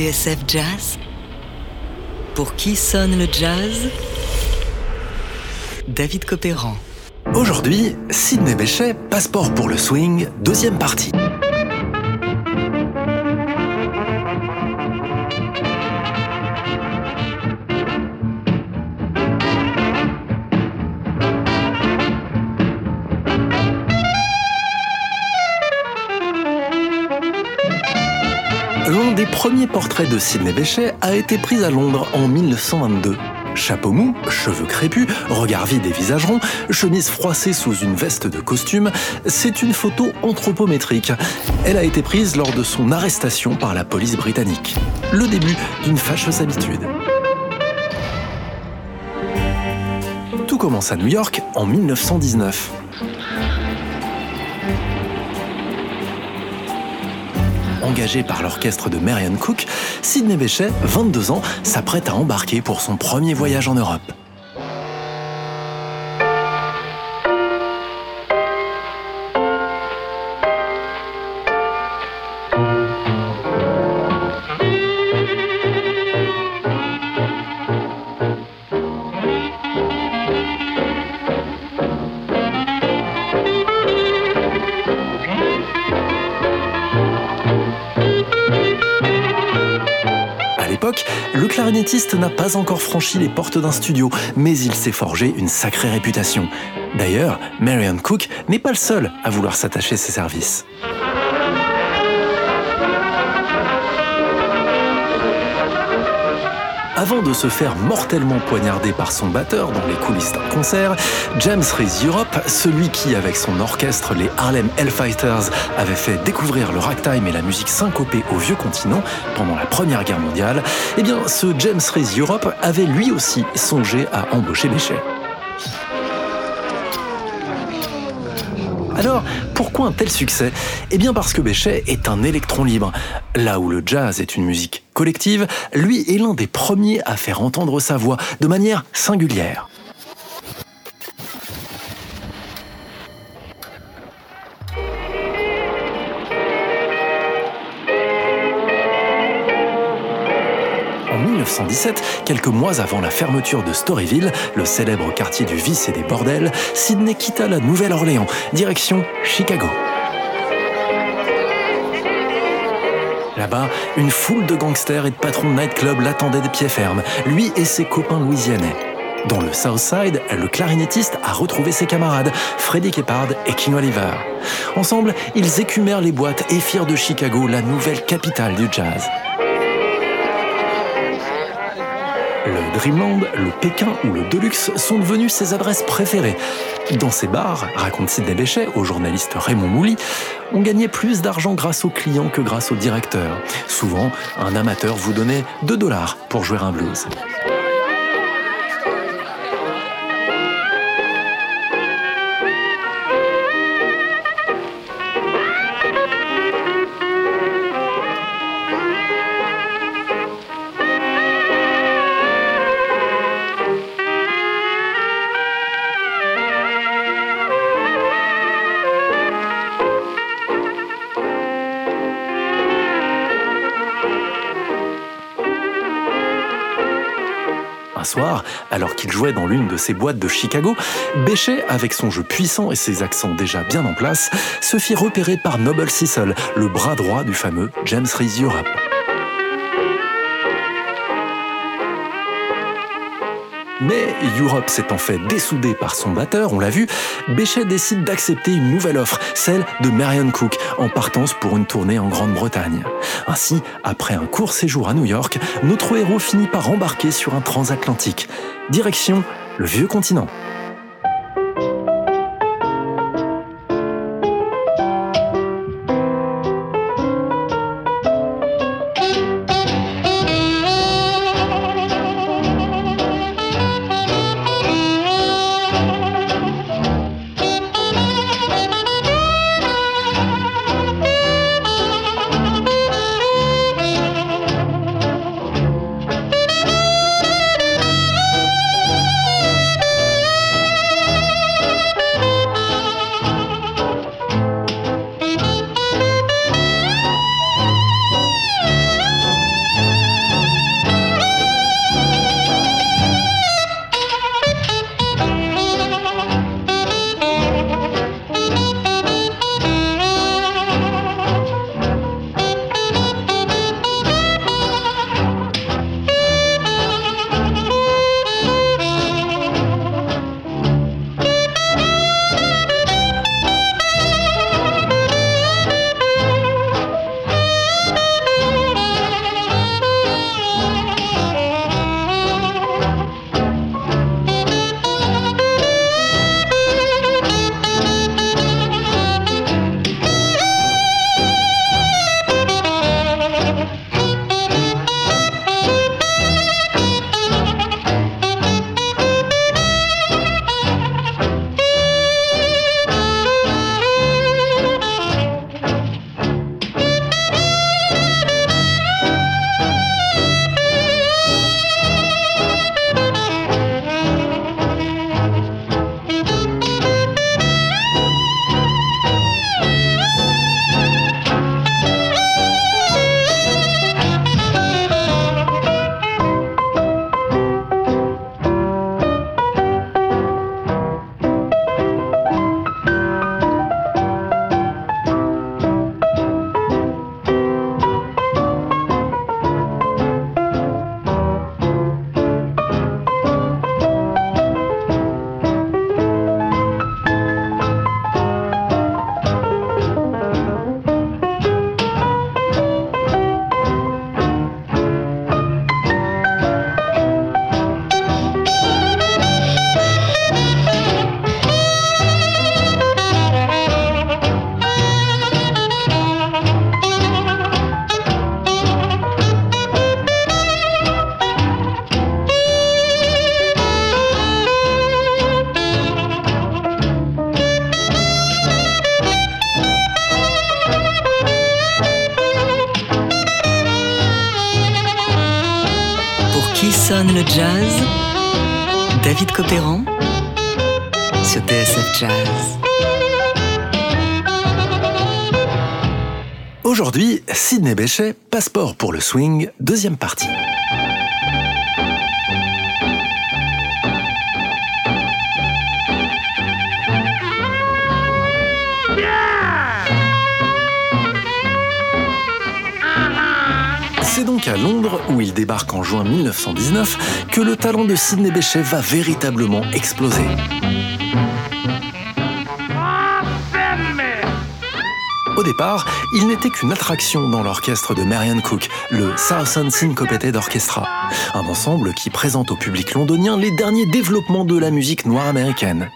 TSF Jazz Pour qui sonne le jazz? David Copéran. Aujourd'hui, Sidney Bechet, Passeport pour le swing, deuxième partie. L'un des premiers portraits de Sidney Bechet a été pris à Londres en 1922. Chapeau mou, cheveux crépus, regard vide et visage rond, chemise froissée sous une veste de costume, c'est une photo anthropométrique. Elle a été prise lors de son arrestation par la police britannique. Le début d'une fâcheuse habitude. Tout commence à New York en 1919. Engagé par l'orchestre de Marion Cook, Sidney Bechet, 22 ans, s'apprête à embarquer pour son premier voyage en Europe. Clarinettiste n'a pas encore franchi les portes d'un studio, mais il s'est forgé une sacrée réputation. D'ailleurs, Marion Cook n'est pas le seul à vouloir s'attacher ses services. Avant de se faire mortellement poignarder par son batteur dans les coulisses d'un concert, James Reese Europe, celui qui, avec son orchestre, les Harlem Hellfighters, avait fait découvrir le ragtime et la musique syncopée au vieux continent pendant la Première Guerre mondiale, eh bien, ce James Reese Europe avait lui aussi songé à embaucher Bechet. Alors, pourquoi un tel succès? Eh bien parce que Bechet est un électron libre. Là où le jazz est une musique lui est l'un des premiers à faire entendre sa voix de manière singulière. En 1917, quelques mois avant la fermeture de Storyville, le célèbre quartier du vice et des bordels, Sidney quitta la Nouvelle-Orléans, direction Chicago. Là-bas, une foule de gangsters et de patrons de nightclub l'attendaient de pied ferme, lui et ses copains louisianais. Dans le Southside, le clarinettiste a retrouvé ses camarades, Freddie Keppard et King Oliver. Ensemble, ils écumèrent les boîtes et firent de Chicago la nouvelle capitale du jazz. Le Dreamland, le Pékin ou le Deluxe sont devenus ses adresses préférées. Dans ces bars, raconte Sidney Bechet au journaliste Raymond Mouly, on gagnait plus d'argent grâce aux clients que grâce au directeur. Souvent, un amateur vous donnait 2 dollars pour jouer un blues. Alors qu'il jouait dans l'une de ses boîtes de Chicago, Bechet, avec son jeu puissant et ses accents déjà bien en place, se fit repérer par Noble Cecil, le bras droit du fameux James Reese Europe. Mais Europe s'étant fait dessouder par son batteur, on l'a vu, Bechet décide d'accepter une nouvelle offre, celle de Marion Cook, en partance pour une tournée en Grande-Bretagne. Ainsi, après un court séjour à New York, notre héros finit par embarquer sur un transatlantique. Direction le vieux continent. Aujourd'hui, Sidney Bechet, Passeport pour le swing, deuxième partie. C'est donc à Londres, où il débarque en juin 1919, que le talent de Sidney Bechet va véritablement exploser. Au départ, il n'était qu'une attraction dans l'orchestre de Marian Cook, le Southern Syncopated Orchestra, un ensemble qui présente au public londonien les derniers développements de la musique noire américaine.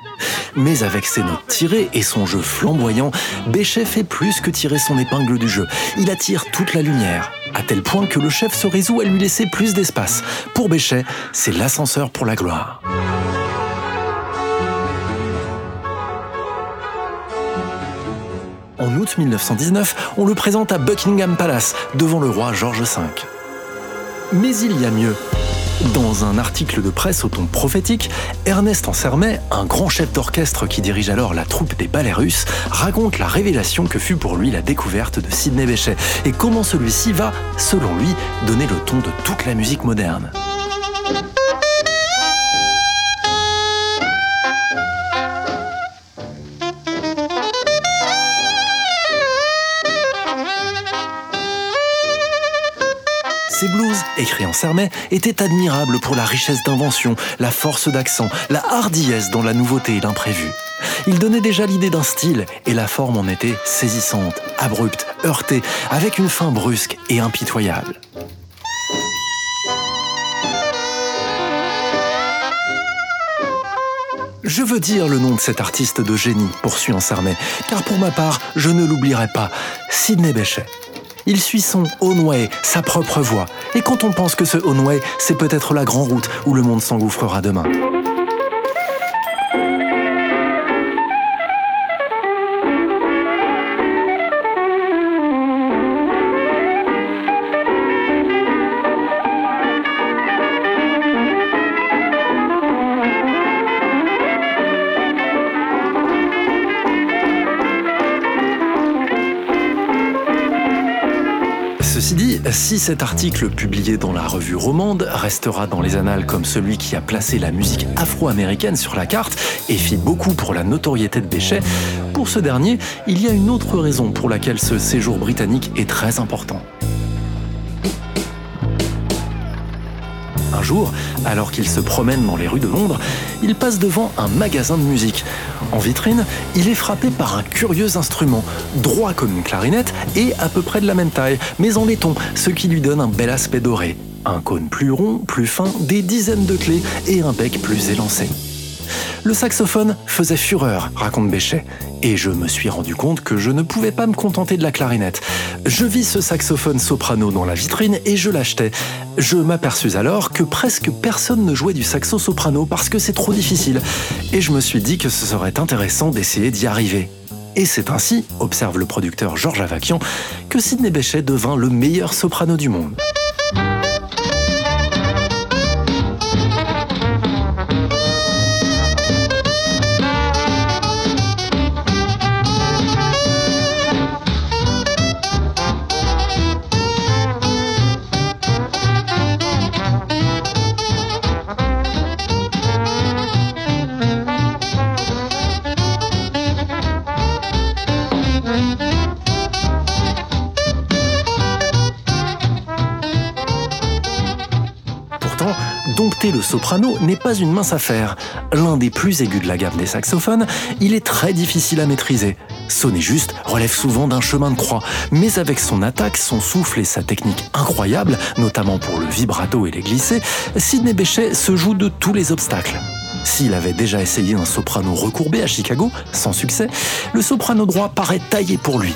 Mais avec ses notes tirées et son jeu flamboyant, Bechet fait plus que tirer son épingle du jeu. Il attire toute la lumière, à tel point que le chef se résout à lui laisser plus d'espace. Pour Bechet, c'est l'ascenseur pour la gloire. En août 1919, on le présente à Buckingham Palace, devant le roi George V. Mais il y a mieux. Dans un article de presse au ton prophétique, Ernest Ansermet, un grand chef d'orchestre qui dirige alors la troupe des ballets russes, raconte la révélation que fut pour lui la découverte de Sidney Bechet et comment celui-ci va, selon lui, donner le ton de toute la musique moderne. Ces blues, écrits en sermet, étaient admirables pour la richesse d'invention, la force d'accent, la hardiesse dans la nouveauté et l'imprévu. Ils donnaient déjà l'idée d'un style, et la forme en était saisissante, abrupte, heurtée, avec une fin brusque et impitoyable. Je veux dire le nom de cet artiste de génie, poursuit Ansarmet, car pour ma part, je ne l'oublierai pas, Sidney Bechet. Il suit son own way, sa propre voie. Et quand on pense que ce own way, c'est peut-être la grande route où le monde s'engouffrera demain. Ceci dit, si cet article publié dans la revue Romande restera dans les annales comme celui qui a placé la musique afro-américaine sur la carte et fit beaucoup pour la notoriété de Bechet, pour ce dernier, il y a une autre raison pour laquelle ce séjour britannique est très important. Alors qu'il se promène dans les rues de Londres, il passe devant un magasin de musique. En vitrine, il est frappé par un curieux instrument, droit comme une clarinette et à peu près de la même taille, mais en laiton, ce qui lui donne un bel aspect doré. Un cône plus rond, plus fin, des dizaines de clés et un bec plus élancé. Le saxophone faisait fureur, raconte Bechet, et je me suis rendu compte que je ne pouvais pas me contenter de la clarinette. Je vis ce saxophone soprano dans la vitrine et je l'achetais. Je m'aperçus alors que presque personne ne jouait du saxo soprano parce que c'est trop difficile, et je me suis dit que ce serait intéressant d'essayer d'y arriver. Et c'est ainsi, observe le producteur Georges Avakian, que Sidney Bechet devint le meilleur soprano du monde. Le soprano n'est pas une mince affaire. L'un des plus aigus de la gamme des saxophones, il est très difficile à maîtriser. Sonner juste relève souvent d'un chemin de croix, mais avec son attaque, son souffle et sa technique incroyable, notamment pour le vibrato et les glissés, Sidney Bechet se joue de tous les obstacles. S'il avait déjà essayé un soprano recourbé à Chicago, sans succès, le soprano droit paraît taillé pour lui.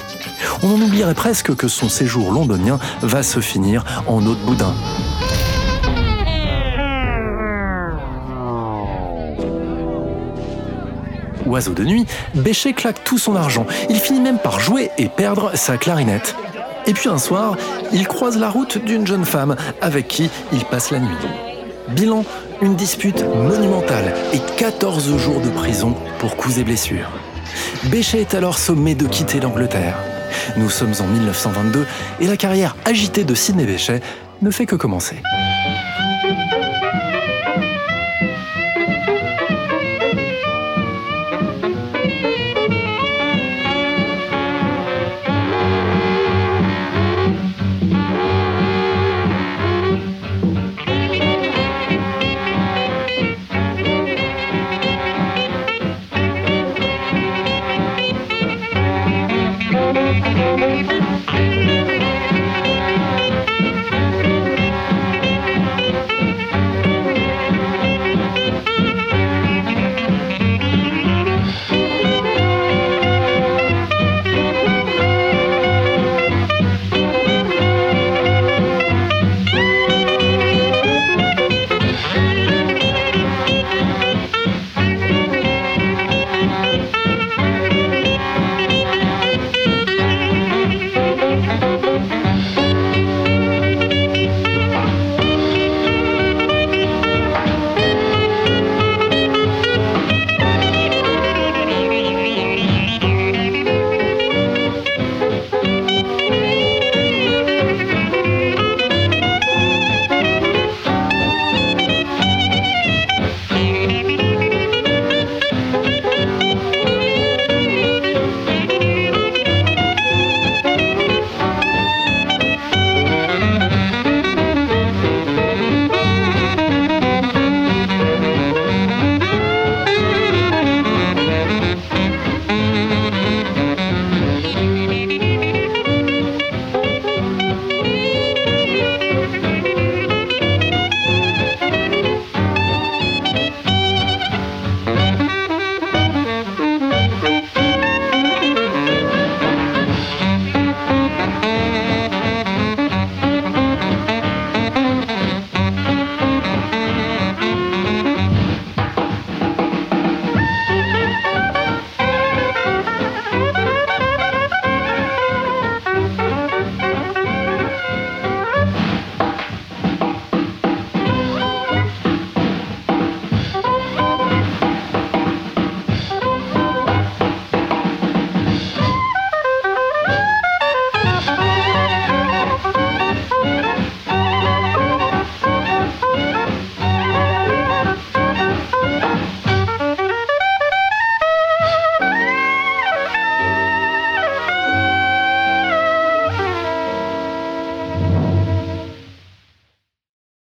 On en oublierait presque que son séjour londonien va se finir en eau de boudin. Oiseau de nuit, Bechet claque tout son argent. Il finit même par jouer et perdre sa clarinette. Et puis un soir, il croise la route d'une jeune femme avec qui il passe la nuit. Bilan, une dispute monumentale et 14 jours de prison pour coups et blessures. Béchet est alors sommé de quitter l'Angleterre. Nous sommes en 1922 et la carrière agitée de Sidney Bechet ne fait que commencer.